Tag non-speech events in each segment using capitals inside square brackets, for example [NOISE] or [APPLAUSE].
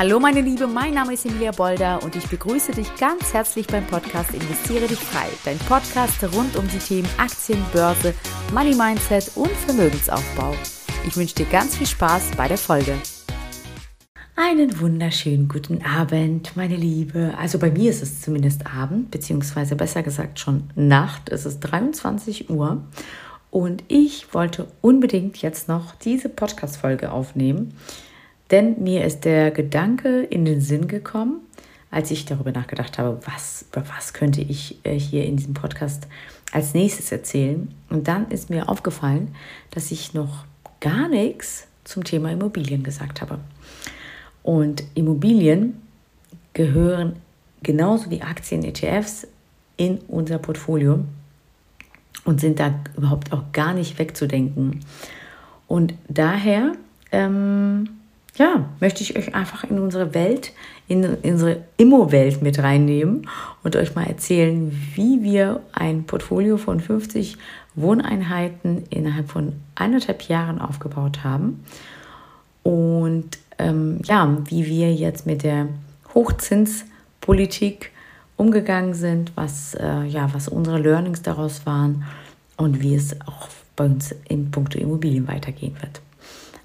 Hallo meine Liebe, mein Name ist Emilia Bolder und ich begrüße dich ganz herzlich beim Podcast Investiere dich frei. Dein Podcast rund um die Themen Aktien, Börse, Money Mindset und Vermögensaufbau. Ich wünsche dir ganz viel Spaß bei der Folge. Einen wunderschönen guten Abend, meine Liebe. Also bei mir ist es zumindest Abend, beziehungsweise besser gesagt schon Nacht. Es ist 23 Uhr und ich wollte unbedingt jetzt noch diese Podcast-Folge aufnehmen denn mir ist der Gedanke in den Sinn gekommen, als ich darüber nachgedacht habe, was, über was könnte ich äh, hier in diesem Podcast als nächstes erzählen. Und dann ist mir aufgefallen, dass ich noch gar nichts zum Thema Immobilien gesagt habe. Und Immobilien gehören genauso wie Aktien, ETFs in unser Portfolio und sind da überhaupt auch gar nicht wegzudenken. Und daher ähm, ja, möchte ich euch einfach in unsere Welt, in, unsere Immo-Welt mit reinnehmen und euch mal erzählen, wie wir ein Portfolio von 50 Wohneinheiten innerhalb von anderthalb Jahren aufgebaut haben und ähm, ja, wie wir jetzt mit der Hochzinspolitik umgegangen sind, was, äh, ja, was unsere Learnings daraus waren und wie es auch bei uns in puncto Immobilien weitergehen wird.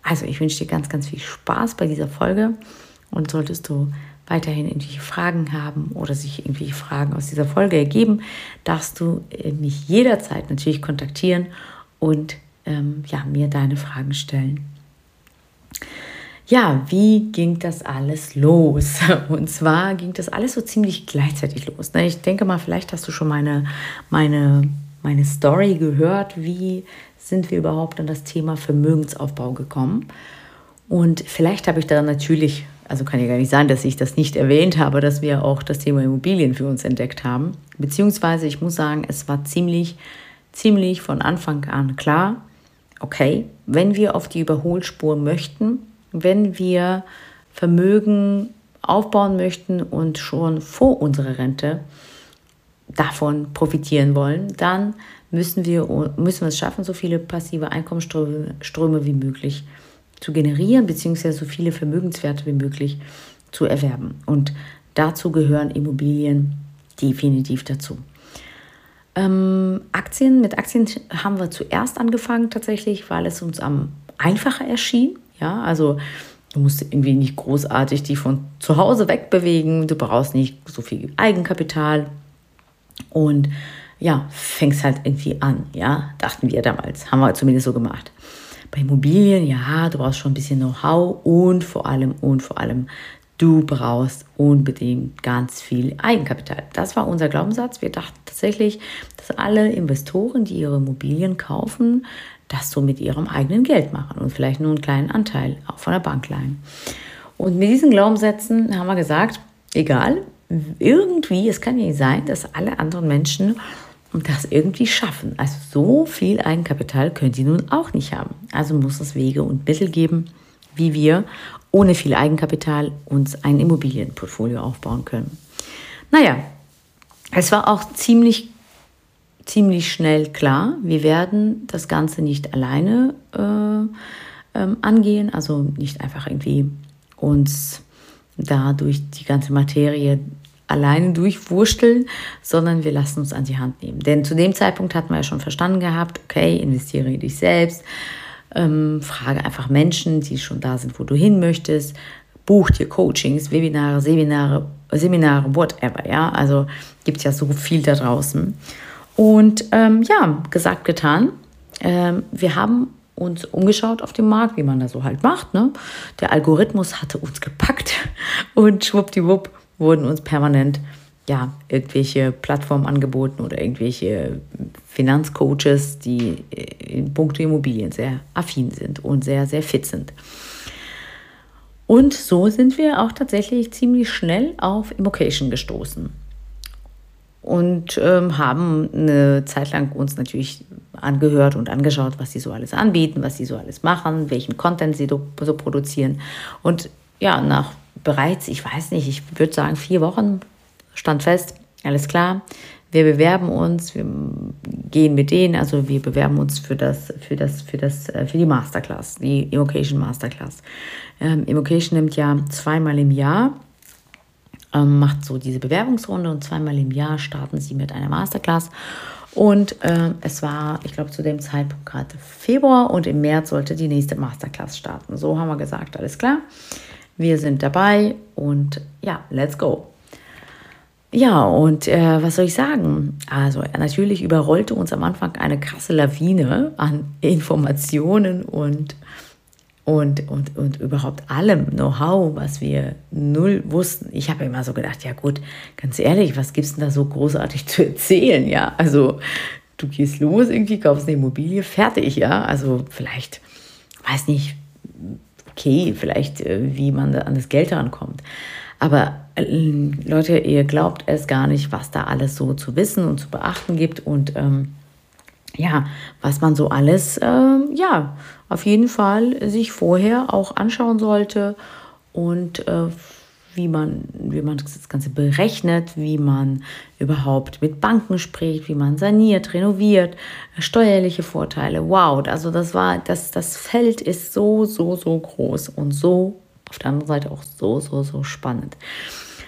Also ich wünsche dir ganz, ganz viel Spaß bei dieser Folge und solltest du weiterhin irgendwelche Fragen haben oder sich irgendwelche Fragen aus dieser Folge ergeben, darfst du äh, mich jederzeit natürlich kontaktieren und ähm, ja, mir deine Fragen stellen. Ja, wie ging das alles los? [LAUGHS] Und zwar ging das alles so ziemlich gleichzeitig los. Ne? Ich denke mal, vielleicht hast du schon meine, meine, meine Story gehört, wie sind wir überhaupt an das Thema Vermögensaufbau gekommen. Und vielleicht habe ich da natürlich, also kann ja gar nicht sein, dass ich das nicht erwähnt habe, dass wir auch das Thema Immobilien für uns entdeckt haben. Beziehungsweise ich muss sagen, es war ziemlich, ziemlich von Anfang an klar, okay, wenn wir auf die Überholspur möchten, wenn wir Vermögen aufbauen möchten und schon vor unserer Rente davon profitieren wollen, dann müssen wir, müssen wir es schaffen, so viele passive Einkommensströme wie möglich zu generieren, beziehungsweise so viele Vermögenswerte wie möglich zu erwerben. Und dazu gehören Immobilien definitiv dazu. Ähm, Aktien, mit Aktien haben wir zuerst angefangen tatsächlich, weil es uns am einfacher erschien. Ja, also du musst irgendwie nicht großartig die von zu Hause wegbewegen, du brauchst nicht so viel Eigenkapital und ja, fängst halt irgendwie an, ja, dachten wir damals, haben wir zumindest so gemacht. Bei Immobilien, ja, du brauchst schon ein bisschen Know-how und vor allem, und vor allem, du brauchst unbedingt ganz viel Eigenkapital. Das war unser Glaubenssatz. Wir dachten tatsächlich, dass alle Investoren, die ihre Immobilien kaufen, das so mit ihrem eigenen Geld machen und vielleicht nur einen kleinen Anteil auch von der Bank leihen. Und mit diesen Glaubenssätzen haben wir gesagt, egal, irgendwie, es kann ja nicht sein, dass alle anderen Menschen das irgendwie schaffen. Also so viel Eigenkapital können sie nun auch nicht haben. Also muss es Wege und Mittel geben, wie wir ohne viel Eigenkapital uns ein Immobilienportfolio aufbauen können. Naja, es war auch ziemlich, ziemlich schnell klar, wir werden das Ganze nicht alleine äh, ähm, angehen, also nicht einfach irgendwie uns da durch die ganze Materie alleine durchwursteln, sondern wir lassen uns an die Hand nehmen. Denn zu dem Zeitpunkt hatten wir ja schon verstanden gehabt, okay, investiere in dich selbst, ähm, frage einfach Menschen, die schon da sind, wo du hin möchtest, buch dir Coachings, Webinare, Seminare, Seminare, whatever, ja, also gibt es ja so viel da draußen. Und ähm, ja, gesagt, getan. Ähm, wir haben uns umgeschaut auf dem Markt, wie man das so halt macht. Ne? Der Algorithmus hatte uns gepackt [LAUGHS] und schwuppdiwupp wurden uns permanent ja, irgendwelche Plattformen angeboten oder irgendwelche Finanzcoaches, die in puncto Immobilien sehr affin sind und sehr, sehr fit sind. Und so sind wir auch tatsächlich ziemlich schnell auf Immocation gestoßen und ähm, haben eine Zeit lang uns natürlich angehört und angeschaut, was sie so alles anbieten, was sie so alles machen, welchen Content sie so produzieren. Und ja, nach bereits, ich weiß nicht, ich würde sagen vier Wochen stand fest, alles klar, wir bewerben uns, wir gehen mit denen, also wir bewerben uns für das, für das, für das, äh, für die Masterclass, die Evocation Masterclass. Ähm, Evocation nimmt ja zweimal im Jahr, ähm, macht so diese Bewerbungsrunde und zweimal im Jahr starten sie mit einer Masterclass. Und äh, es war, ich glaube, zu dem Zeitpunkt gerade Februar und im März sollte die nächste Masterclass starten. So haben wir gesagt, alles klar. Wir sind dabei und ja, let's go. Ja, und äh, was soll ich sagen? Also natürlich überrollte uns am Anfang eine krasse Lawine an [LAUGHS] Informationen und, und, und, und überhaupt allem Know-how, was wir null wussten. Ich habe immer so gedacht, ja gut, ganz ehrlich, was gibt es denn da so großartig zu erzählen? Ja, also du gehst los, irgendwie kaufst eine Immobilie, fertig, ja. Also vielleicht, weiß nicht, okay, vielleicht äh, wie man an das Geld rankommt. Aber äh, Leute, ihr glaubt es gar nicht, was da alles so zu wissen und zu beachten gibt und ähm, ja, was man so alles, äh, ja, auf jeden Fall sich vorher auch anschauen sollte und äh, wie man, wie man das Ganze berechnet, wie man überhaupt mit Banken spricht, wie man saniert, renoviert, steuerliche Vorteile. Wow, also das war, das, das Feld ist so, so, so groß und so auf der anderen Seite auch so, so, so spannend.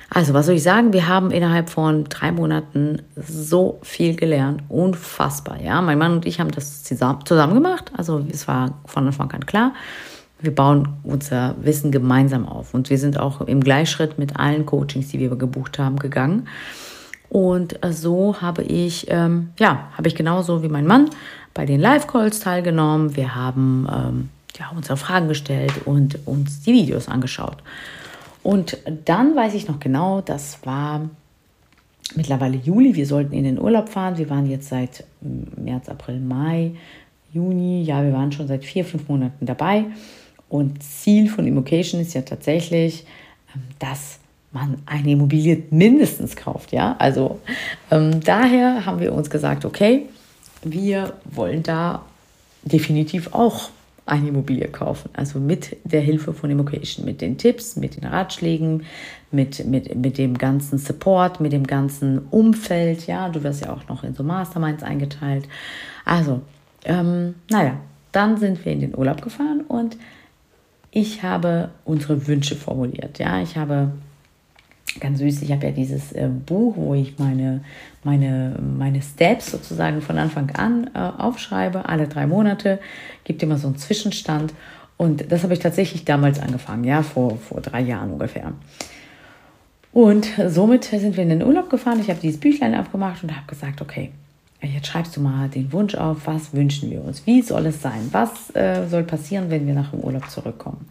Also, was soll ich sagen? Wir haben innerhalb von drei Monaten so viel gelernt. Unfassbar, ja. Mein Mann und ich haben das zusammen gemacht. Also, es war von Anfang an klar. Wir bauen unser Wissen gemeinsam auf. Und wir sind auch im Gleichschritt mit allen Coachings, die wir gebucht haben, gegangen. Und so habe ich, ähm, ja, habe ich genauso wie mein Mann bei den Live-Calls teilgenommen. Wir haben ähm, ja, unsere Fragen gestellt und uns die Videos angeschaut. Und dann weiß ich noch genau, das war mittlerweile Juli, wir sollten in den Urlaub fahren. Wir waren jetzt seit März, April, Mai, Juni, ja, wir waren schon seit vier, fünf Monaten dabei. Und Ziel von Immocation ist ja tatsächlich, ähm, dass man eine Immobilie mindestens kauft, ja. Also ähm, daher haben wir uns gesagt, okay, wir wollen da definitiv auch eine Immobilie kaufen. Also mit der Hilfe von Immocation, mit den Tipps, mit den Ratschlägen, mit, mit, mit dem ganzen Support, mit dem ganzen Umfeld. Ja, du wirst ja auch noch in so Masterminds eingeteilt. Also, ähm, naja, dann sind wir in den Urlaub gefahren und ich habe unsere Wünsche formuliert. Ja, ich habe ganz süß. Ich habe ja dieses äh, Buch, wo ich meine, meine, meine Steps sozusagen von Anfang an äh, aufschreibe, alle drei Monate, gibt immer so einen Zwischenstand. Und das habe ich tatsächlich damals angefangen, ja, vor, vor drei Jahren ungefähr. Und somit sind wir in den Urlaub gefahren. Ich habe dieses Büchlein abgemacht und habe gesagt, okay, jetzt schreibst du mal den Wunsch auf, was wünschen wir uns? Wie soll es sein? Was äh, soll passieren, wenn wir nach dem Urlaub zurückkommen?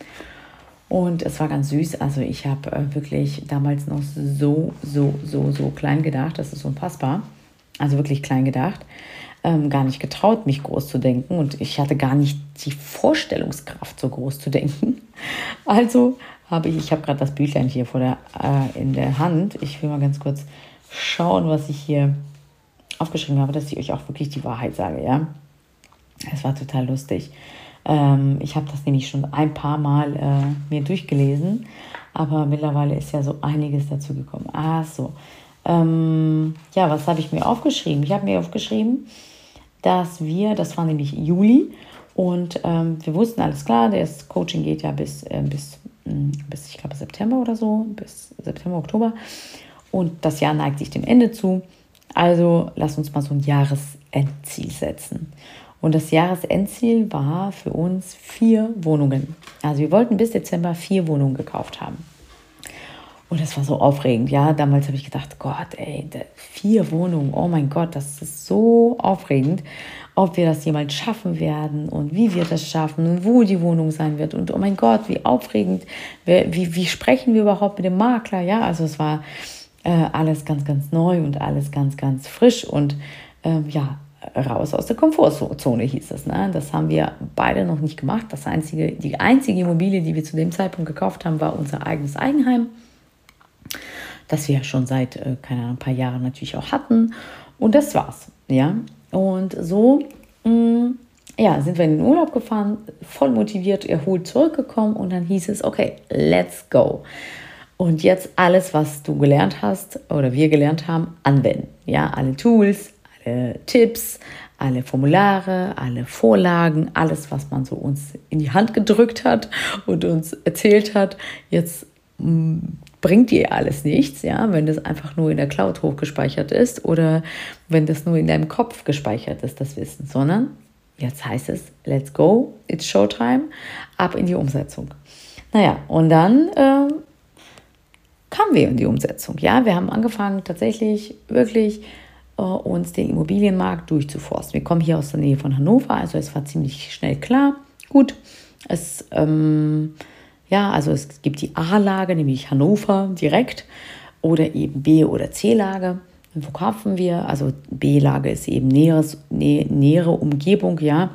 Und es war ganz süß. Also ich habe äh, wirklich damals noch so, so, so, so klein gedacht. Das ist unfassbar. Also wirklich klein gedacht. Ähm, gar nicht getraut, mich groß zu denken. Und ich hatte gar nicht die Vorstellungskraft, so groß zu denken. [LAUGHS] Also habe ich, ich habe gerade das Büchlein hier vor der, äh, in der Hand. Ich will mal ganz kurz schauen, was ich hier aufgeschrieben habe, dass ich euch auch wirklich die Wahrheit sage, ja. Es war total lustig. Ähm, ich habe das nämlich schon ein paar Mal äh, mir durchgelesen, aber mittlerweile ist ja so einiges dazu gekommen. Ah, so. Ähm, ja, was habe ich mir aufgeschrieben? Ich habe mir aufgeschrieben, dass wir, das war nämlich Juli, und ähm, wir wussten alles klar, das Coaching geht ja bis, äh, bis, hm, bis ich glaube, September oder so, bis September, Oktober. Und das Jahr neigt sich dem Ende zu. Also lass uns mal so ein Jahresendziel setzen. Und das Jahresendziel war für uns vier Wohnungen. Also wir wollten bis Dezember vier Wohnungen gekauft haben. Und das war so aufregend. Ja, damals habe ich gedacht, Gott, ey, vier Wohnungen, oh mein Gott, das ist so aufregend, ob wir das jemals schaffen werden und wie wir das schaffen und wo die Wohnung sein wird. Und oh mein Gott, wie aufregend, wie, wie sprechen wir überhaupt mit dem Makler? Ja, also es war äh, alles ganz, ganz neu und alles ganz, ganz frisch und ähm, ja, raus aus der Komfortzone, hieß es. Ne? Das haben wir beide noch nicht gemacht. Das einzige, die einzige Immobilie, die wir zu dem Zeitpunkt gekauft haben, war unser eigenes Eigenheim, das wir schon seit, äh, keine Ahnung, ein paar Jahren natürlich auch hatten. Und das war's. Ja? Und so mh, mm, ja, sind wir in den Urlaub gefahren, voll motiviert, erholt zurückgekommen und dann hieß es, okay, let's go. Und jetzt alles, was du gelernt hast oder wir gelernt haben, anwenden. Ja, alle Tools, alle Tipps, alle Formulare, alle Vorlagen, alles, was man so uns in die Hand gedrückt hat und uns erzählt hat. Jetzt mm, bringt dir alles nichts, ja, wenn das einfach nur in der Cloud hochgespeichert ist oder wenn das nur in deinem Kopf gespeichert ist, das Wissen, sondern jetzt heißt es, let's go, it's showtime, ab in die Umsetzung. Naja, und dann äh, kamen wir in die Umsetzung. Ja, wir haben angefangen tatsächlich wirklich äh, uns den Immobilienmarkt durchzuforsten. Wir kommen hier aus der Nähe von Hannover, also es war ziemlich schnell klar. Gut, es ähm, ja, also es gibt die A-Lage, nämlich Hannover direkt, oder eben B- oder C-Lage. Wo kaufen wir? Also B-Lage ist eben näheres, nä nähere Umgebung, ja.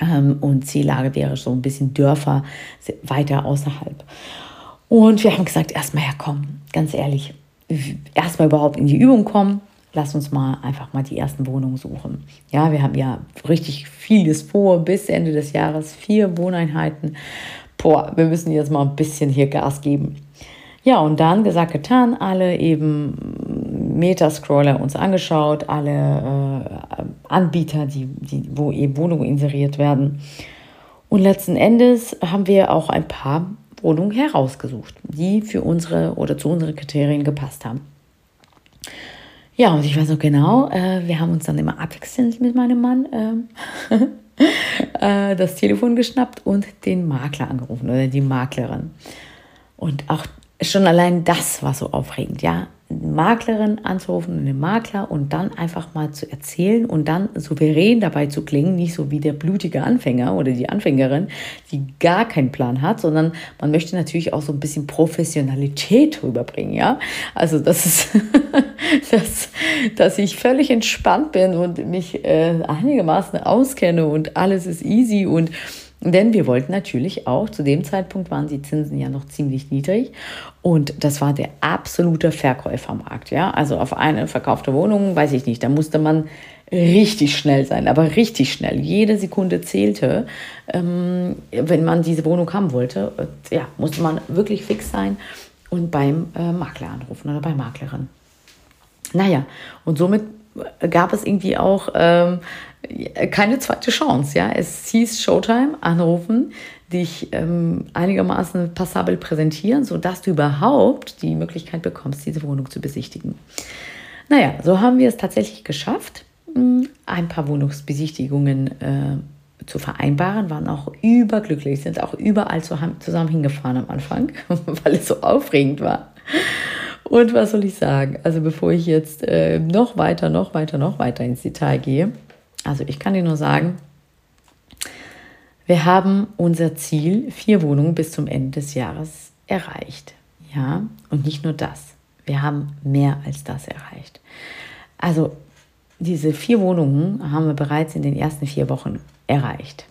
Ähm, und C-Lage wäre so ein bisschen Dörfer weiter außerhalb. Und wir haben gesagt, erstmal herkommen, ganz ehrlich, erstmal überhaupt in die Übung kommen. Lass uns mal einfach mal die ersten Wohnungen suchen. Ja, wir haben ja richtig vieles vor bis Ende des Jahres, vier Wohneinheiten. Boah, wir müssen jetzt mal ein bisschen hier Gas geben. Ja, und dann gesagt, getan, alle eben Metascroller uns angeschaut, alle äh, Anbieter, die, die, wo eben Wohnungen inseriert werden. Und letzten Endes haben wir auch ein paar Wohnungen herausgesucht, die für unsere oder zu unseren Kriterien gepasst haben. Ja, und ich weiß noch genau, äh, wir haben uns dann immer abwechselnd mit meinem Mann äh, [LAUGHS] äh, das Telefon geschnappt und den Makler angerufen oder die Maklerin. Und auch schon allein das war so aufregend, ja. Maklerin anzurufen, einen Makler und dann einfach mal zu erzählen und dann souverän dabei zu klingen, nicht so wie der blutige Anfänger oder die Anfängerin, die gar keinen Plan hat, sondern man möchte natürlich auch so ein bisschen Professionalität rüberbringen, ja. Also das ist, [LAUGHS] dass, dass ich völlig entspannt bin und mich äh, einigermaßen auskenne und alles ist easy und denn wir wollten natürlich auch, zu dem Zeitpunkt waren die Zinsen ja noch ziemlich niedrig und das war der absolute Verkäufermarkt. Ja? Also auf eine verkaufte Wohnung, weiß ich nicht, da musste man richtig schnell sein, aber richtig schnell. Jede Sekunde zählte, ähm, wenn man diese Wohnung haben wollte. Ja, musste man wirklich fix sein und beim äh, Makler anrufen oder bei Maklerin. Naja, und somit gab es irgendwie auch ähm, keine zweite Chance. Ja? Es hieß Showtime, anrufen, dich ähm, einigermaßen passabel präsentieren, sodass du überhaupt die Möglichkeit bekommst, diese Wohnung zu besichtigen. Naja, so haben wir es tatsächlich geschafft, hm, ein paar Wohnungsbesichtigungen äh, zu vereinbaren, waren auch überglücklich, sind auch überall zusammen hingefahren am Anfang, [LAUGHS] weil es so aufregend war. Und was soll ich sagen? Also bevor ich jetzt äh, noch weiter, noch weiter, noch weiter ins Detail gehe, also ich kann dir nur sagen, wir haben unser Ziel, vier Wohnungen bis zum Ende des Jahres erreicht. Ja, und nicht nur das. Wir haben mehr als das erreicht. Also diese vier Wohnungen haben wir bereits in den ersten vier Wochen erreicht.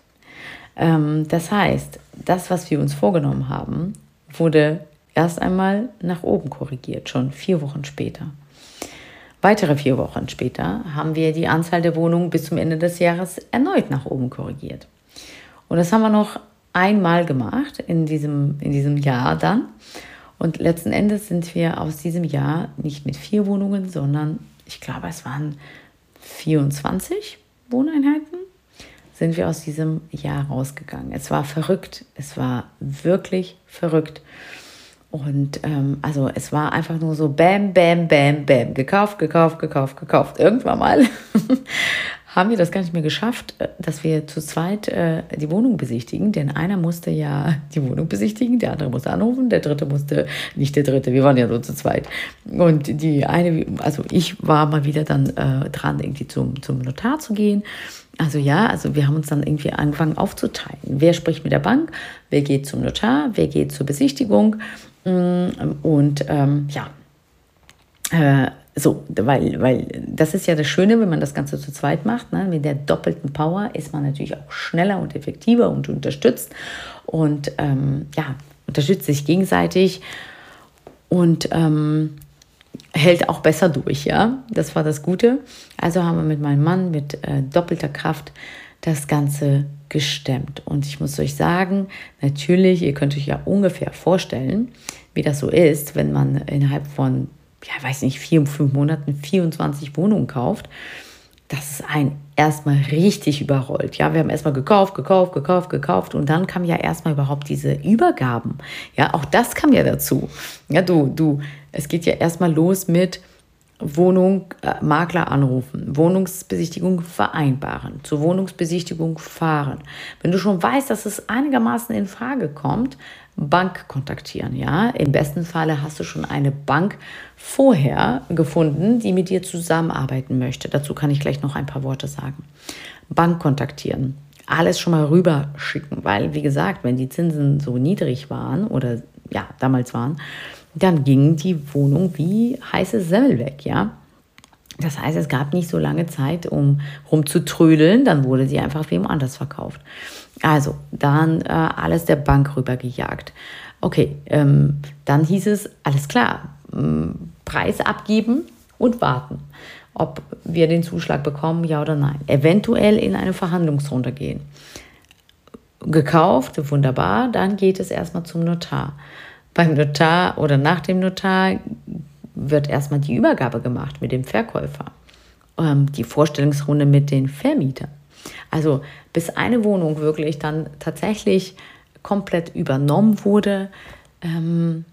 Ähm, das heißt, das, was wir uns vorgenommen haben, wurde erst einmal nach oben korrigiert, schon vier Wochen später. Weitere vier Wochen später haben wir die Anzahl der Wohnungen bis zum Ende des Jahres erneut nach oben korrigiert. Und das haben wir noch einmal gemacht in diesem, in diesem Jahr dann. Und letzten Endes sind wir aus diesem Jahr nicht mit vier Wohnungen, sondern ich glaube, es waren 24 Wohneinheiten, sind wir aus diesem Jahr rausgegangen. Es war verrückt. Es war wirklich verrückt. Und ähm, also es war einfach nur so Bam, Bam, Bam, Bam. Gekauft, gekauft, gekauft, gekauft. Irgendwann mal [LAUGHS] haben wir das gar nicht mehr geschafft, äh, dass wir zu zweit äh, die Wohnung besichtigen. Denn einer musste ja [LAUGHS] die Wohnung besichtigen, der andere musste anrufen, der dritte musste, nicht der dritte, wir waren ja so zu zweit. Und die eine, also ich war mal wieder dann äh, dran, irgendwie zum, zum Notar zu gehen. Also ja, also wir haben uns dann irgendwie angefangen aufzuteilen. Wer spricht mit der Bank, wer geht zum Notar, wer geht zur Besichtigung und ähm, ja, äh, so, weil, weil das ist ja das Schöne, wenn man das Ganze zu zweit macht. Ne? Mit der doppelten Power ist man natürlich auch schneller und effektiver und unterstützt und ähm, ja, unterstützt sich gegenseitig und ähm, hält auch besser durch. Ja, das war das Gute. Also haben wir mit meinem Mann mit äh, doppelter Kraft das Ganze gestemmt. Und ich muss euch sagen, natürlich, ihr könnt euch ja ungefähr vorstellen, wie das so ist, wenn man innerhalb von, ja, weiß nicht, vier, fünf Monaten 24 Wohnungen kauft. Das ist ein erstmal richtig überrollt. Ja, wir haben erstmal gekauft, gekauft, gekauft, gekauft und dann kam ja erstmal überhaupt diese Übergaben. Ja, auch das kam ja dazu. Ja, du, du, es geht ja erstmal los mit Wohnung, äh, Makler anrufen, Wohnungsbesichtigung vereinbaren, zur Wohnungsbesichtigung fahren. Wenn du schon weißt, dass es einigermaßen in Frage kommt, Bank kontaktieren, ja. Im besten Falle hast du schon eine Bank vorher gefunden, die mit dir zusammenarbeiten möchte. Dazu kann ich gleich noch ein paar Worte sagen. Bank kontaktieren, alles schon mal rüberschicken, weil wie gesagt, wenn die Zinsen so niedrig waren oder ja, damals waren, dann ging die Wohnung wie heiße Semmel weg, ja. Das heißt, es gab nicht so lange Zeit, um rumzutrödeln, dann wurde sie einfach wem anders verkauft. Also, dann äh, alles der Bank rübergejagt. Okay, ähm, dann hieß es, alles klar, ähm, Preis abgeben und warten, ob wir den Zuschlag bekommen, ja oder nein. Eventuell in eine Verhandlungsrunde gehen. Gekauft, wunderbar, dann geht es erstmal zum Notar. Beim Notar oder nach dem Notar wird erstmal die Übergabe gemacht mit dem Verkäufer, ähm, die Vorstellungsrunde mit den Vermietern. Also bis eine Wohnung wirklich dann tatsächlich komplett übernommen wurde, ähm,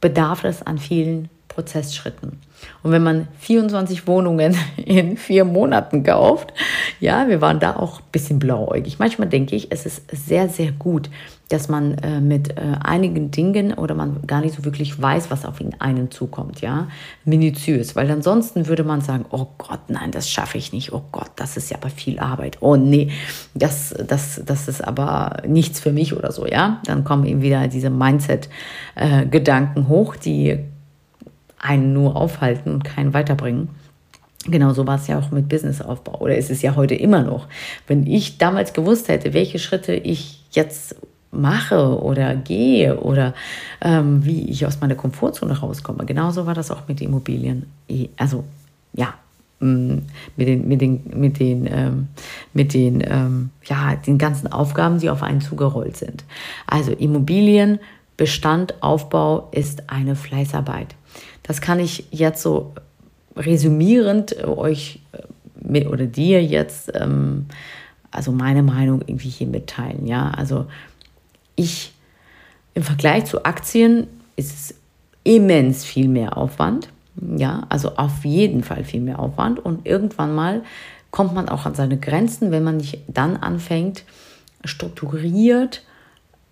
bedarf es an vielen Prozessschritten. Und wenn man 24 Wohnungen [LAUGHS] in vier Monaten kauft, ja, wir waren da auch ein bisschen blauäugig. Manchmal denke ich, es ist sehr, sehr gut, dass man äh, mit äh, einigen Dingen oder man gar nicht so wirklich weiß, was auf ihn einen zukommt, ja, minutiös, weil ansonsten würde man sagen, oh Gott, nein, das schaffe ich nicht, oh Gott, das ist ja aber viel Arbeit, oh nee, das, das, das ist aber nichts für mich oder so, ja, dann kommen eben wieder diese Mindset-Gedanken äh, hoch, die einen nur aufhalten und keinen weiterbringen. Genauso war es ja auch mit Businessaufbau oder ist es ja heute immer noch. Wenn ich damals gewusst hätte, welche Schritte ich jetzt mache oder gehe oder ähm, wie ich aus meiner Komfortzone rauskomme. Genauso war das auch mit Immobilien. Also ja, mm, mit den, mit den, mit den, ähm, mit den, ähm, ja, den ganzen Aufgaben, die auf einen zugerollt sind. Also Immobilien, Bestand, Aufbau ist eine Fleißarbeit. Das kann ich jetzt so resümierend euch äh, oder dir jetzt, ähm, also meine Meinung irgendwie hier mitteilen. Ja, also ich im Vergleich zu Aktien ist es immens viel mehr Aufwand. Ja, also auf jeden Fall viel mehr Aufwand. Und irgendwann mal kommt man auch an seine Grenzen, wenn man nicht dann anfängt, strukturiert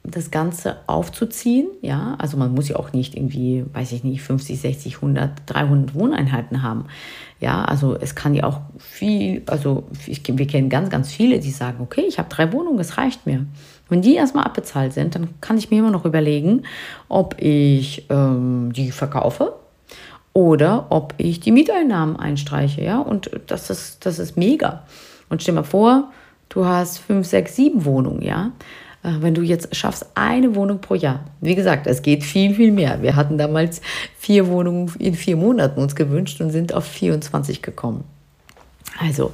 das Ganze aufzuziehen. Ja, also man muss ja auch nicht irgendwie, weiß ich nicht, 50, 60, 100, 300 Wohneinheiten haben. Ja, also es kann ja auch viel, also ich, wir kennen ganz, ganz viele, die sagen, okay, ich habe drei Wohnungen, es reicht mir. Wenn die erstmal abbezahlt sind, dann kann ich mir immer noch überlegen, ob ich ähm, die verkaufe oder ob ich die Mieteinnahmen einstreiche. Ja, und das ist, das ist mega. Und stell mal vor, du hast fünf, sechs, sieben Wohnungen, ja. Äh, wenn du jetzt schaffst, eine Wohnung pro Jahr. Wie gesagt, es geht viel, viel mehr. Wir hatten damals vier Wohnungen in vier Monaten uns gewünscht und sind auf 24 gekommen. Also,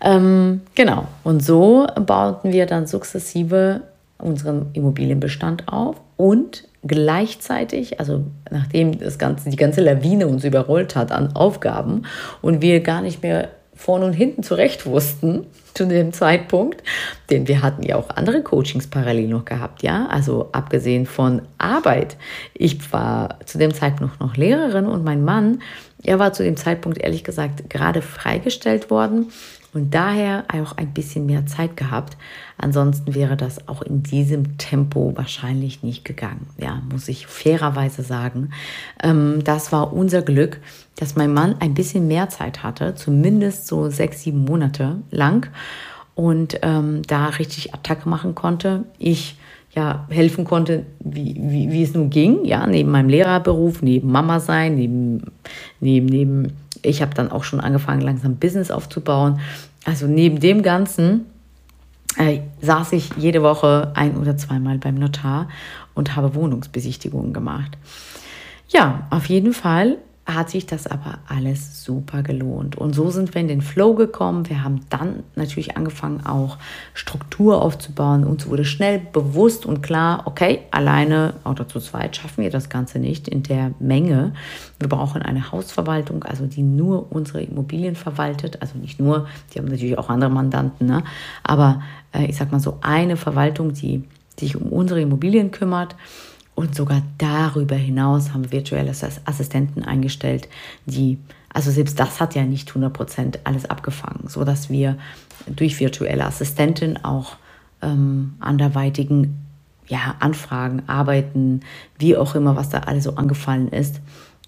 ähm, genau. Und so bauten wir dann sukzessive unseren Immobilienbestand auf und gleichzeitig, also nachdem das ganze, die ganze Lawine uns überrollt hat an Aufgaben und wir gar nicht mehr vorne und hinten zurecht wussten zu dem Zeitpunkt, denn wir hatten ja auch andere Coachings parallel noch gehabt, ja, also abgesehen von Arbeit. Ich war zu dem Zeitpunkt noch Lehrerin und mein Mann, er war zu dem Zeitpunkt ehrlich gesagt gerade freigestellt worden und daher auch ein bisschen mehr Zeit gehabt. Ansonsten wäre das auch in diesem Tempo wahrscheinlich nicht gegangen. Ja, muss ich fairerweise sagen. Ähm, das war unser Glück, dass mein Mann ein bisschen mehr Zeit hatte, zumindest so sechs, sieben Monate lang und ähm, da richtig Attacke machen konnte. Ich ja, helfen konnte, wie, wie, wie es nun ging, ja, neben meinem Lehrerberuf, neben Mama sein, neben, neben, neben ich habe dann auch schon angefangen, langsam Business aufzubauen. Also neben dem Ganzen äh, saß ich jede Woche ein oder zweimal beim Notar und habe Wohnungsbesichtigungen gemacht. Ja, auf jeden Fall hat sich das aber alles super gelohnt. Und so sind wir in den Flow gekommen. Wir haben dann natürlich angefangen, auch Struktur aufzubauen. Uns wurde schnell bewusst und klar, okay, alleine oder zu zweit schaffen wir das Ganze nicht in der Menge. Wir brauchen eine Hausverwaltung, also die nur unsere Immobilien verwaltet. Also nicht nur, die haben natürlich auch andere Mandanten, ne? aber äh, ich sag mal so eine Verwaltung, die sich um unsere Immobilien kümmert und sogar darüber hinaus haben virtuelle Assistenten eingestellt, die, also selbst das hat ja nicht 100% alles abgefangen, sodass wir durch virtuelle Assistentin auch ähm, anderweitigen ja, Anfragen, Arbeiten, wie auch immer, was da alles so angefallen ist,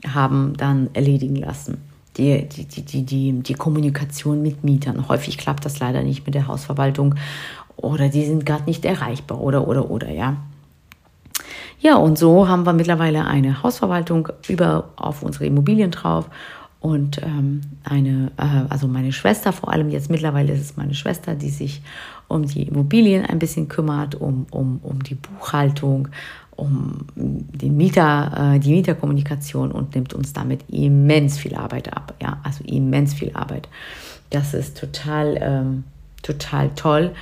haben dann erledigen lassen. Die, die, die, die, die Kommunikation mit Mietern. Häufig klappt das leider nicht mit der Hausverwaltung oder die sind gerade nicht erreichbar oder, oder, oder, ja. Ja, und so haben wir mittlerweile eine Hausverwaltung über auf unsere Immobilien drauf und ähm, eine, äh, also meine Schwester vor allem, jetzt mittlerweile ist es meine Schwester, die sich um die Immobilien ein bisschen kümmert, um, um, um die Buchhaltung, um den Mieter, äh, die Mieterkommunikation und nimmt uns damit immens viel Arbeit ab. Ja, also immens viel Arbeit. Das ist total, ähm, total toll.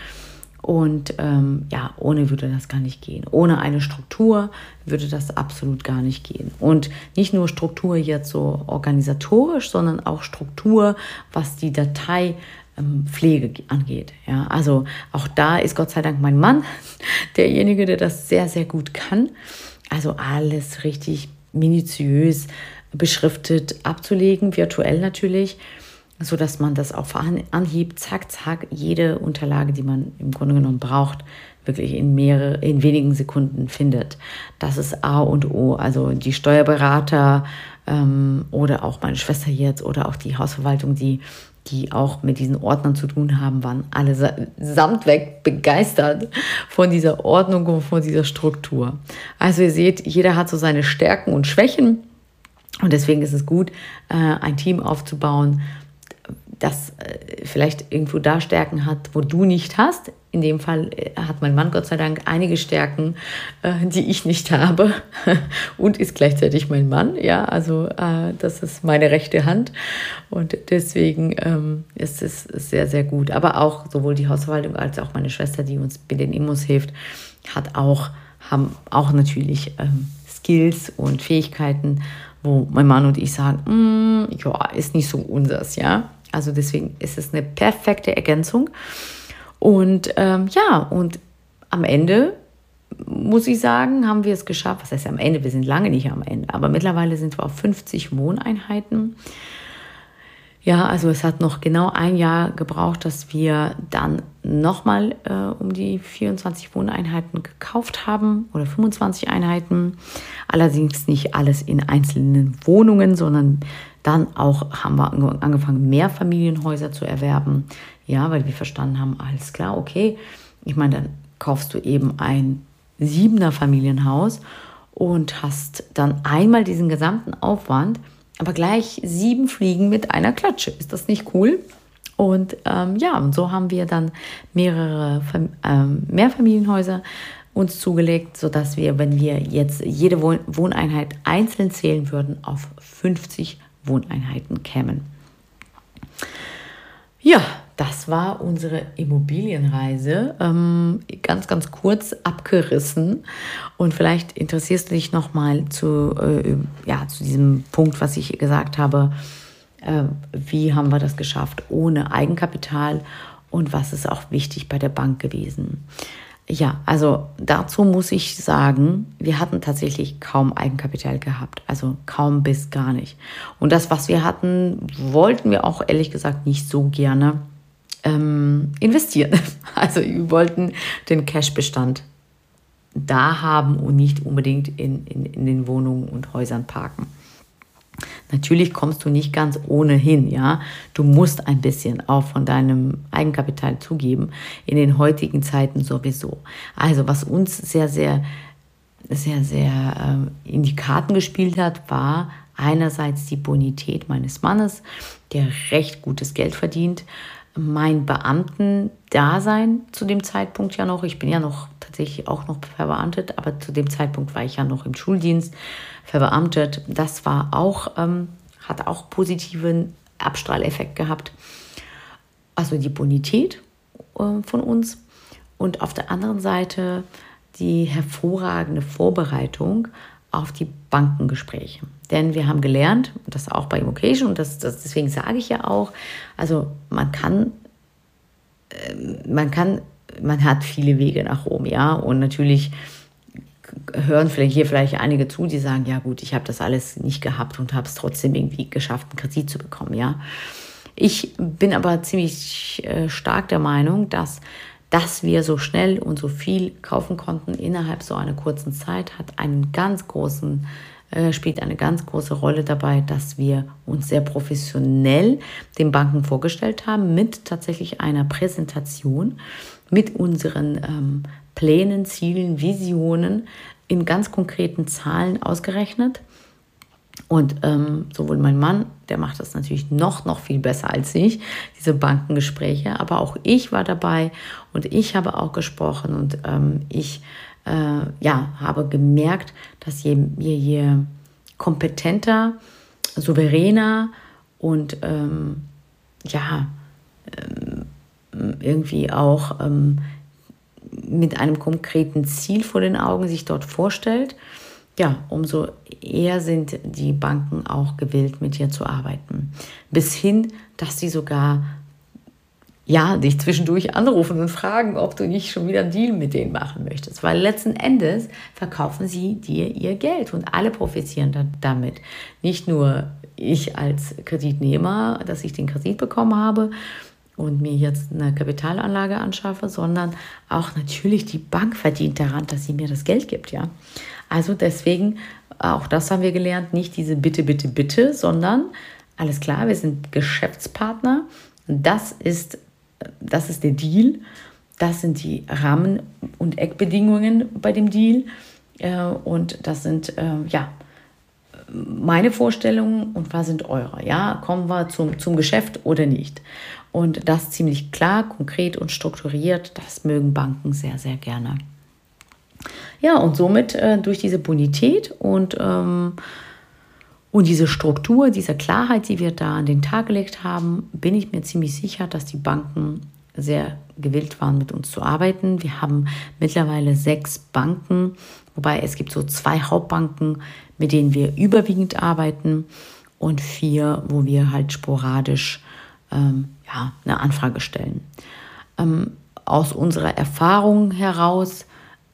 Und ähm, ja, ohne würde das gar nicht gehen. Ohne eine Struktur würde das absolut gar nicht gehen. Und nicht nur Struktur jetzt so organisatorisch, sondern auch Struktur, was die Dateipflege ähm, angeht. Ja, also auch da ist Gott sei Dank mein Mann [LAUGHS] derjenige, der das sehr, sehr gut kann. Also alles richtig minutiös beschriftet abzulegen, virtuell natürlich so dass man das auf Anhieb, zack, zack, jede Unterlage, die man im Grunde genommen braucht, wirklich in mehrere, in wenigen Sekunden findet. Das ist A und O. Also die Steuerberater ähm, oder auch meine Schwester jetzt oder auch die Hausverwaltung, die, die auch mit diesen Ordnern zu tun haben, waren alle samt weg begeistert von dieser Ordnung und von dieser Struktur. Also ihr seht, jeder hat so seine Stärken und Schwächen. Und deswegen ist es gut, äh, ein Team aufzubauen, das äh, vielleicht irgendwo da Stärken hat, wo du nicht hast. In dem Fall äh, hat mein Mann Gott sei Dank einige Stärken, äh, die ich nicht habe [LAUGHS] und ist gleichzeitig mein Mann. Ja, also das ist meine rechte Hand und deswegen ähm, ist es sehr, sehr gut. Aber auch sowohl die Hausverwaltung als auch meine Schwester, die uns mit den Immos hilft, hat auch, haben auch natürlich ähm, Skills und Fähigkeiten, wo mein Mann und ich sagen, mm, ja, ist nicht so unseres, ja. Also deswegen ist es eine perfekte Ergänzung. Und ähm, ja, und am Ende muss ich sagen, haben wir es geschafft. Was heißt am Ende? Wir sind lange nicht am Ende, aber mittlerweile sind wir auf 50 Wohneinheiten. Ja, also es hat noch genau ein Jahr gebraucht, dass wir dann nochmal äh, um die 24 Wohneinheiten gekauft haben oder 25 Einheiten. Allerdings nicht alles in einzelnen Wohnungen, sondern dann auch haben wir angefangen, mehr Familienhäuser zu erwerben. Ja, weil wir verstanden haben, alles klar, okay. Ich meine, dann kaufst du eben ein siebener Familienhaus und hast dann einmal diesen gesamten Aufwand, aber gleich sieben Fliegen mit einer Klatsche. Ist das nicht cool? Und ähm, ja, und so haben wir dann mehrere ähm, Mehrfamilienhäuser uns zugelegt, sodass wir, wenn wir jetzt jede Wohneinheit einzeln zählen würden, auf 50 Wohneinheiten kämen. Ja, das war unsere Immobilienreise. Ähm, ganz, ganz kurz abgerissen. Und vielleicht interessierst du dich nochmal zu, äh, ja, zu diesem Punkt, was ich gesagt habe. Äh, wie haben wir das geschafft ohne Eigenkapital und was ist auch wichtig bei der Bank gewesen? Ja, also dazu muss ich sagen, wir hatten tatsächlich kaum Eigenkapital gehabt, also kaum bis gar nicht. Und das, was wir hatten, wollten wir auch ehrlich gesagt nicht so gerne ähm, investieren. [LAUGHS] Also wir wollten den Cashbestand da haben und nicht unbedingt in, in, in den Wohnungen und Häusern parken. Natürlich kommst du nicht ganz ohnehin, ja. Du musst ein bisschen auch von deinem Eigenkapital zugeben, in den heutigen Zeiten sowieso. Also was uns sehr, sehr, sehr, sehr äh, in die Karten gespielt hat, war einerseits die Bonität meines Mannes, der recht gutes Geld verdient, mein Beamtendasein zu dem Zeitpunkt ja noch, ich bin ja noch tatsächlich auch noch verbeamtet, aber zu dem Zeitpunkt war ich ja noch im Schuldienst verbeamtet. Das war auch ähm, hat auch positiven Abstrahleffekt gehabt. Also die Bonität äh, von uns und auf der anderen Seite die hervorragende Vorbereitung auf die Bankengespräche. Denn wir haben gelernt, das auch bei Immocation, und das, das, deswegen sage ich ja auch, also man kann, äh, man kann, man hat viele Wege nach Rom, ja, und natürlich hören vielleicht hier vielleicht einige zu, die sagen, ja gut, ich habe das alles nicht gehabt und habe es trotzdem irgendwie geschafft, einen Kredit zu bekommen, ja. Ich bin aber ziemlich äh, stark der Meinung, dass dass wir so schnell und so viel kaufen konnten innerhalb so einer kurzen Zeit, hat einen ganz großen, äh, spielt eine ganz große Rolle dabei, dass wir uns sehr professionell den Banken vorgestellt haben mit tatsächlich einer Präsentation, mit unseren ähm, Plänen, Zielen, Visionen in ganz konkreten Zahlen ausgerechnet. Und ähm, sowohl mein Mann, der macht das natürlich noch, noch viel besser als ich, diese Bankengespräche, aber auch ich war dabei und ich habe auch gesprochen und ähm, ich äh, ja, habe gemerkt, dass je, je, je kompetenter, souveräner und ähm, ja, ähm, irgendwie auch ähm, mit einem konkreten Ziel vor den Augen sich dort vorstellt, ja, umso eher sind die Banken auch gewillt, mit dir zu arbeiten. Bis hin, dass sie sogar ja, dich zwischendurch anrufen und fragen, ob du nicht schon wieder einen Deal mit denen machen möchtest. Weil letzten Endes verkaufen sie dir ihr Geld und alle profitieren da, damit. Nicht nur ich als Kreditnehmer, dass ich den Kredit bekommen habe und mir jetzt eine Kapitalanlage anschaffe, sondern auch natürlich die Bank verdient daran, dass sie mir das Geld gibt, ja. Also deswegen, auch das haben wir gelernt, nicht diese Bitte, Bitte, Bitte, sondern alles klar, wir sind Geschäftspartner. Das ist, das ist der Deal. Das sind die Rahmen- und Eckbedingungen bei dem Deal. Äh, und das sind, äh, ja, meine Vorstellungen und was sind eure? Ja, kommen wir zum, zum Geschäft oder nicht? Und das ziemlich klar, konkret und strukturiert, das mögen Banken sehr, sehr gerne. Ja, und somit äh, durch diese Bonität und, ähm, und diese Struktur, diese Klarheit, die wir da an den Tag gelegt haben, bin ich mir ziemlich sicher, dass die Banken sehr gewillt waren, mit uns zu arbeiten. Wir haben mittlerweile sechs Banken, wobei es gibt so zwei Hauptbanken, mit denen wir überwiegend arbeiten und vier, wo wir halt sporadisch ähm, ja, eine Anfrage stellen. Ähm, aus unserer Erfahrung heraus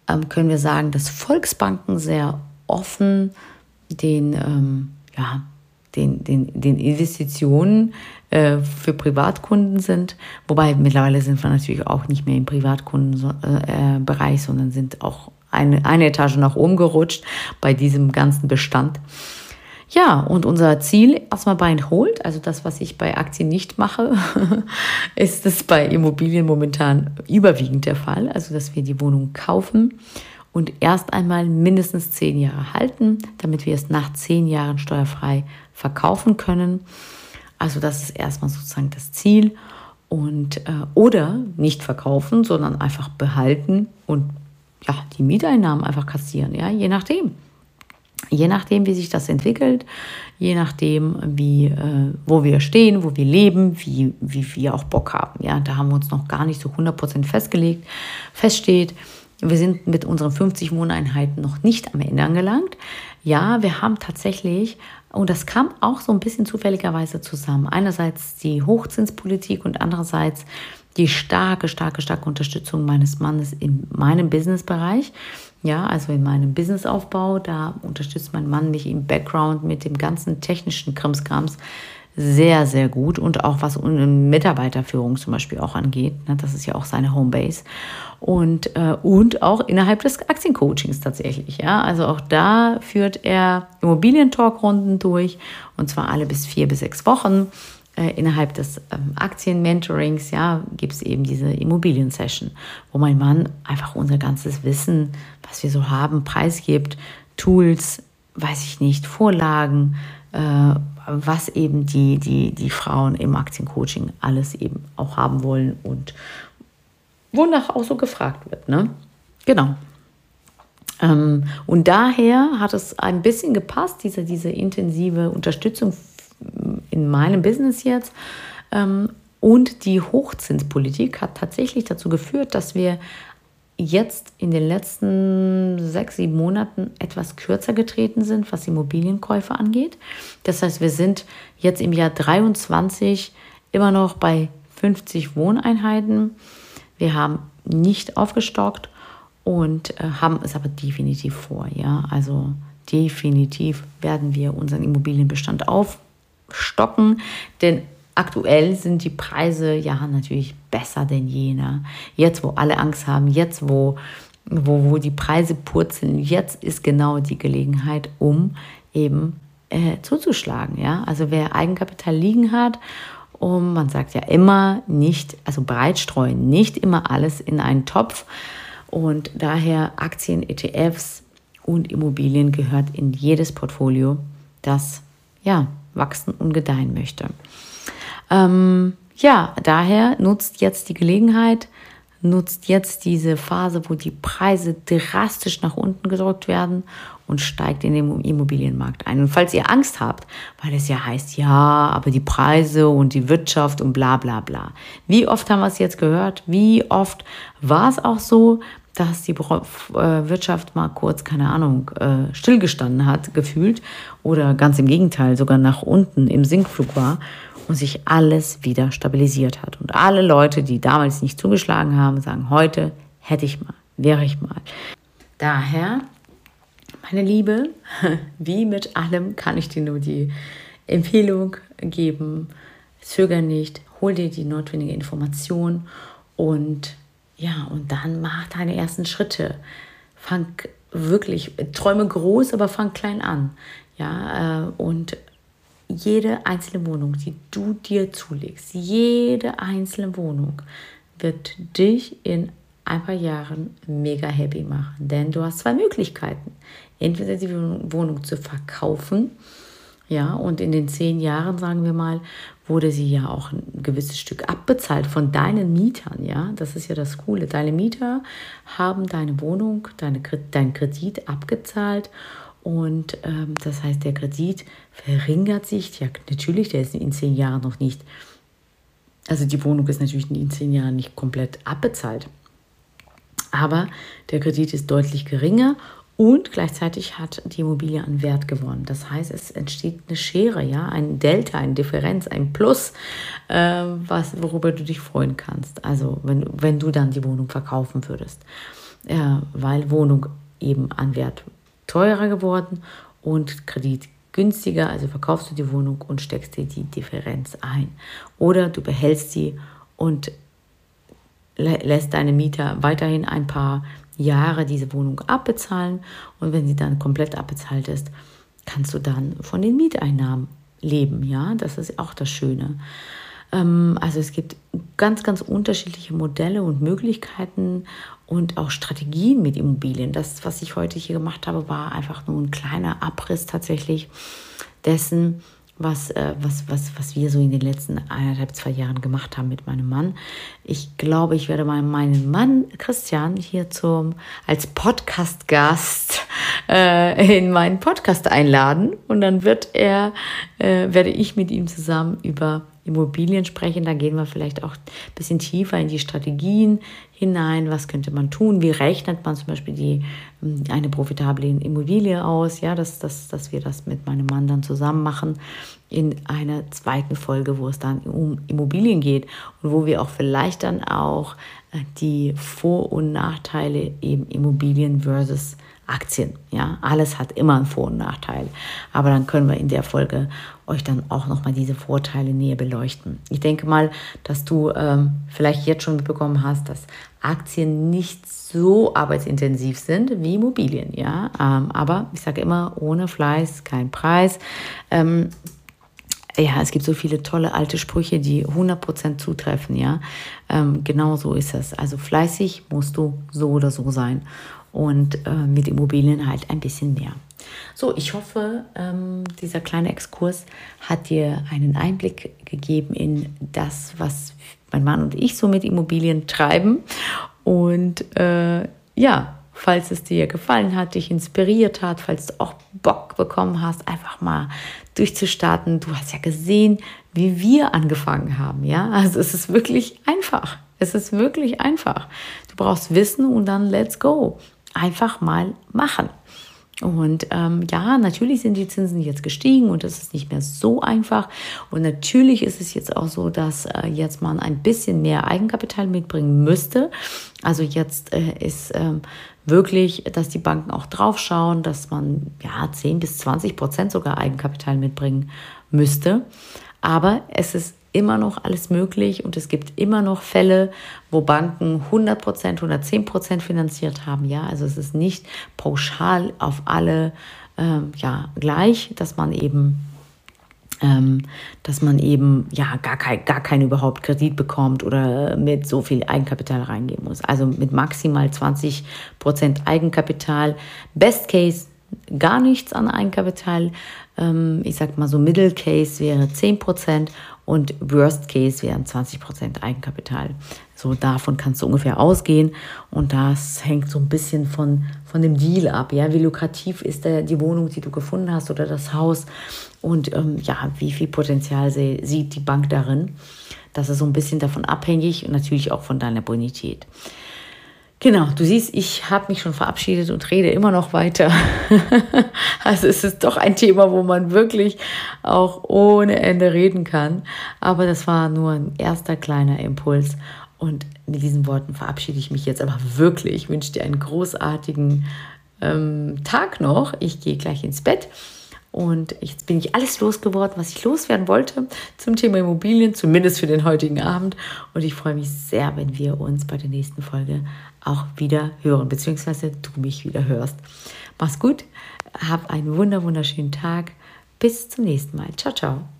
ähm, können wir sagen, dass Volksbanken sehr offen den, ähm, ja, den, den, den Investitionen äh, für Privatkunden sind. Wobei mittlerweile sind wir natürlich auch nicht mehr im Privatkundenbereich, äh, sondern sind auch eine, eine Etage nach oben gerutscht bei diesem ganzen Bestand. Ja, und unser Ziel, erstmal Buy and Hold, also das, was ich bei Aktien nicht mache, [LAUGHS] ist es bei Immobilien momentan überwiegend der Fall. Also, dass wir die Wohnung kaufen und erst einmal mindestens zehn Jahre halten, damit wir es nach zehn Jahren steuerfrei verkaufen können. Also, das ist erstmal sozusagen das Ziel. Und, äh, oder nicht verkaufen, sondern einfach behalten und ja, die Mieteinnahmen einfach kassieren, ja, je nachdem. Je nachdem, wie sich das entwickelt, je nachdem, wie, äh, wo wir stehen, wo wir leben, wie, wie wir auch Bock haben. Ja, da haben wir uns noch gar nicht so 100% festgelegt. Feststeht, wir sind mit unseren 50 Wohneinheiten noch nicht am Ende angelangt. Ja, wir haben tatsächlich, und das kam auch so ein bisschen zufälligerweise zusammen, einerseits die Hochzinspolitik und andererseits die starke, starke, starke Unterstützung meines Mannes in meinem Businessbereich. Ja, also in meinem Businessaufbau, da unterstützt mein Mann mich im Background mit dem ganzen technischen Krimskrams sehr, sehr gut und auch was Mitarbeiterführung zum Beispiel auch angeht. Ne, das ist ja auch seine Homebase. Und, äh, und auch innerhalb des Aktiencoachings tatsächlich. Ja, also auch da führt er Immobilientalkrunden durch und zwar alle bis vier bis sechs Wochen. Äh, innerhalb des ähm, Aktien-Mentorings, ja, gibt es eben diese Immobilien-Session, wo mein Mann einfach unser ganzes Wissen, was wir so haben, preisgibt, Tools, weiß ich nicht, Vorlagen, äh, was eben die, die, die Frauen im Aktiencoaching alles eben auch haben wollen und wonach auch so gefragt wird. Ne? Genau. Ähm, und daher hat es ein bisschen gepasst, diese, diese intensive Unterstützung in meinem Business jetzt. Ähm, und die Hochzinspolitik hat tatsächlich dazu geführt, dass wir jetzt in den letzten sechs, sieben Monaten etwas kürzer getreten sind, was Immobilienkäufe angeht. Das heißt, wir sind jetzt im Jahr 23 immer noch bei 50 Wohneinheiten. Wir haben nicht aufgestockt und äh, haben es aber definitiv vor. Ja, also definitiv werden wir unseren Immobilienbestand aufstocken, denn aktuell sind die Preise ja natürlich besser denn jener. Jetzt, wo alle Angst haben, jetzt, wo, wo, wo die Preise purzeln, jetzt ist genau die Gelegenheit, um eben äh, zuzuschlagen. Ja? Also wer Eigenkapital liegen hat und man sagt ja immer nicht, also breitstreuen, nicht immer alles in einen Topf. Und daher Aktien, ETFs und Immobilien gehört in jedes Portfolio, das ja wachsen und gedeihen möchte. Ähm, ja, daher nutzt jetzt die Gelegenheit, nutzt jetzt diese Phase, wo die Preise drastisch nach unten gedrückt werden und steigt in den Immobilienmarkt ein. Und falls ihr Angst habt, weil es ja heißt, ja, aber die Preise und die Wirtschaft und bla bla bla. Wie oft haben wir es jetzt gehört? Wie oft war es auch so, dass die äh, Wirtschaft mal kurz, keine Ahnung, äh, stillgestanden hat, gefühlt, oder ganz im Gegenteil, sogar nach unten im Sinkflug war und sich alles wieder stabilisiert hat. Und alle Leute, die damals nicht zugeschlagen haben, sagen, heute hätte ich mal, wäre ich mal. Daher, meine Liebe, [LAUGHS] wie mit allem kann ich dir nur die Empfehlung geben, zöger nicht, hol dir die notwendige Information und ja, und dann mach deine ersten Schritte. Fang wirklich, träume groß, aber fang klein an. Ja, äh, und jede einzelne Wohnung, die du dir zulegst, jede einzelne Wohnung wird dich in ein paar Jahren mega happy machen. Denn du hast zwei Möglichkeiten. Entweder die Wohnung zu verkaufen, ja, und in den zehn Jahren, sagen wir mal, wurde sie ja auch ein gewisses Stück abbezahlt von deinen Mietern, ja. Das ist ja das Coole. Deine Mieter haben deine Wohnung, deine, dein Kredit abgezahlt und ähm, das heißt, der Kredit verringert sich. Ja, natürlich, der ist in zehn Jahren noch nicht. Also die Wohnung ist natürlich in zehn Jahren nicht komplett abbezahlt. Aber der Kredit ist deutlich geringer und gleichzeitig hat die Immobilie an Wert gewonnen. Das heißt, es entsteht eine Schere, ja, ein Delta, eine Differenz, ein Plus, äh, was, worüber du dich freuen kannst. Also wenn, wenn du dann die Wohnung verkaufen würdest. Ja, weil Wohnung eben an Wert teurer geworden und Kredit günstiger, also verkaufst du die Wohnung und steckst dir die Differenz ein. Oder du behältst sie und lässt deine Mieter weiterhin ein paar Jahre diese Wohnung abbezahlen und wenn sie dann komplett abbezahlt ist, kannst du dann von den Mieteinnahmen leben, ja, das ist auch das Schöne. Ähm, also es gibt ganz, ganz unterschiedliche Modelle und Möglichkeiten und auch Strategien mit Immobilien. Das, was ich heute hier gemacht habe, war einfach nur ein kleiner Abriss tatsächlich dessen, was, äh, was, was, was wir so in den letzten eineinhalb, zwei Jahren gemacht haben mit meinem Mann. Ich glaube, ich werde mal meinen Mann Christian hier zum, als Podcast-Gast äh, in meinen Podcast einladen und dann wird er, äh, werde ich mit ihm zusammen über Immobilien sprechen. Da gehen wir vielleicht auch ein bisschen tiefer in die Strategien hinein. Was könnte man tun? Wie rechnet man zum Beispiel die, ähm, eine profitable Immobilie aus? Ja, dass, dass, dass wir das mit meinem Mann dann zusammen machen in einer zweiten Folge, wo es dann um Immobilien geht und wo wir auch vielleicht dann auch äh, die Vor- und Nachteile eben Immobilien versus Aktien. Ja, alles hat immer einen Vor- und Nachteil. Aber dann können wir in der Folge euch dann auch nochmal diese Vorteile näher beleuchten. Ich denke mal, dass du ähm, vielleicht jetzt schon mitbekommen hast, dass Aktien nicht so arbeitsintensiv sind wie Immobilien. Ja, ähm, aber ich sage immer, ohne Fleiß kein Preis. Ähm, ja, es gibt so viele tolle alte Sprüche, die 100% zutreffen, ja. Ähm, genau so ist es. Also fleißig musst du so oder so sein und äh, mit Immobilien halt ein bisschen mehr. So, ich hoffe, ähm, dieser kleine Exkurs hat dir einen Einblick gegeben in das, was mein Mann und ich so mit Immobilien treiben. Und äh, ja, falls es dir gefallen hat, dich inspiriert hat, falls du auch Bock bekommen hast, einfach mal durchzustarten. Du hast ja gesehen, wie wir angefangen haben, ja? Also es ist wirklich einfach. Es ist wirklich einfach. Du brauchst Wissen und dann let's go. Einfach mal machen. Und ähm, ja, natürlich sind die Zinsen jetzt gestiegen und es ist nicht mehr so einfach. Und natürlich ist es jetzt auch so, dass äh, jetzt man ein bisschen mehr Eigenkapital mitbringen müsste. Also jetzt äh, ist ähm, wirklich, dass die Banken auch drauf schauen, dass man ja 10 bis 20 Prozent sogar Eigenkapital mitbringen müsste. Aber es ist immer noch alles möglich und es gibt immer noch Fälle, wo Banken 100 Prozent, 110 Prozent finanziert haben. Ja, also es ist nicht pauschal auf alle ähm, ja, gleich, dass man eben ähm, dass man eben ja gar kein, gar keinen überhaupt Kredit bekommt oder mit so viel Eigenkapital reingehen muss. Also mit maximal 20 Prozent Eigenkapital. Best Case gar nichts an Eigenkapital. Ähm, ich sag mal so Middle Case wäre 10 Prozent und Worst Case wären 20% Eigenkapital. So davon kannst du ungefähr ausgehen und das hängt so ein bisschen von, von dem Deal ab. Ja, wie lukrativ ist der, die Wohnung, die du gefunden hast oder das Haus und ähm, ja, wie viel Potenzial sie, sieht die Bank darin. Das ist so ein bisschen davon abhängig und natürlich auch von deiner Bonität. Genau, du siehst, ich habe mich schon verabschiedet und rede immer noch weiter. [LAUGHS] also es ist doch ein Thema, wo man wirklich auch ohne Ende reden kann. Aber das war nur ein erster kleiner Impuls. Und mit diesen Worten verabschiede ich mich jetzt aber wirklich. Ich wünsche dir einen großartigen ähm, Tag noch. Ich gehe gleich ins Bett. Und jetzt bin ich alles losgeworden, was ich loswerden wollte zum Thema Immobilien, zumindest für den heutigen Abend. Und ich freue mich sehr, wenn wir uns bei der nächsten Folge auch wieder hören, beziehungsweise du mich wieder hörst. Mach's gut, hab einen wunder wunderschönen Tag. Bis zum nächsten Mal. Ciao, ciao.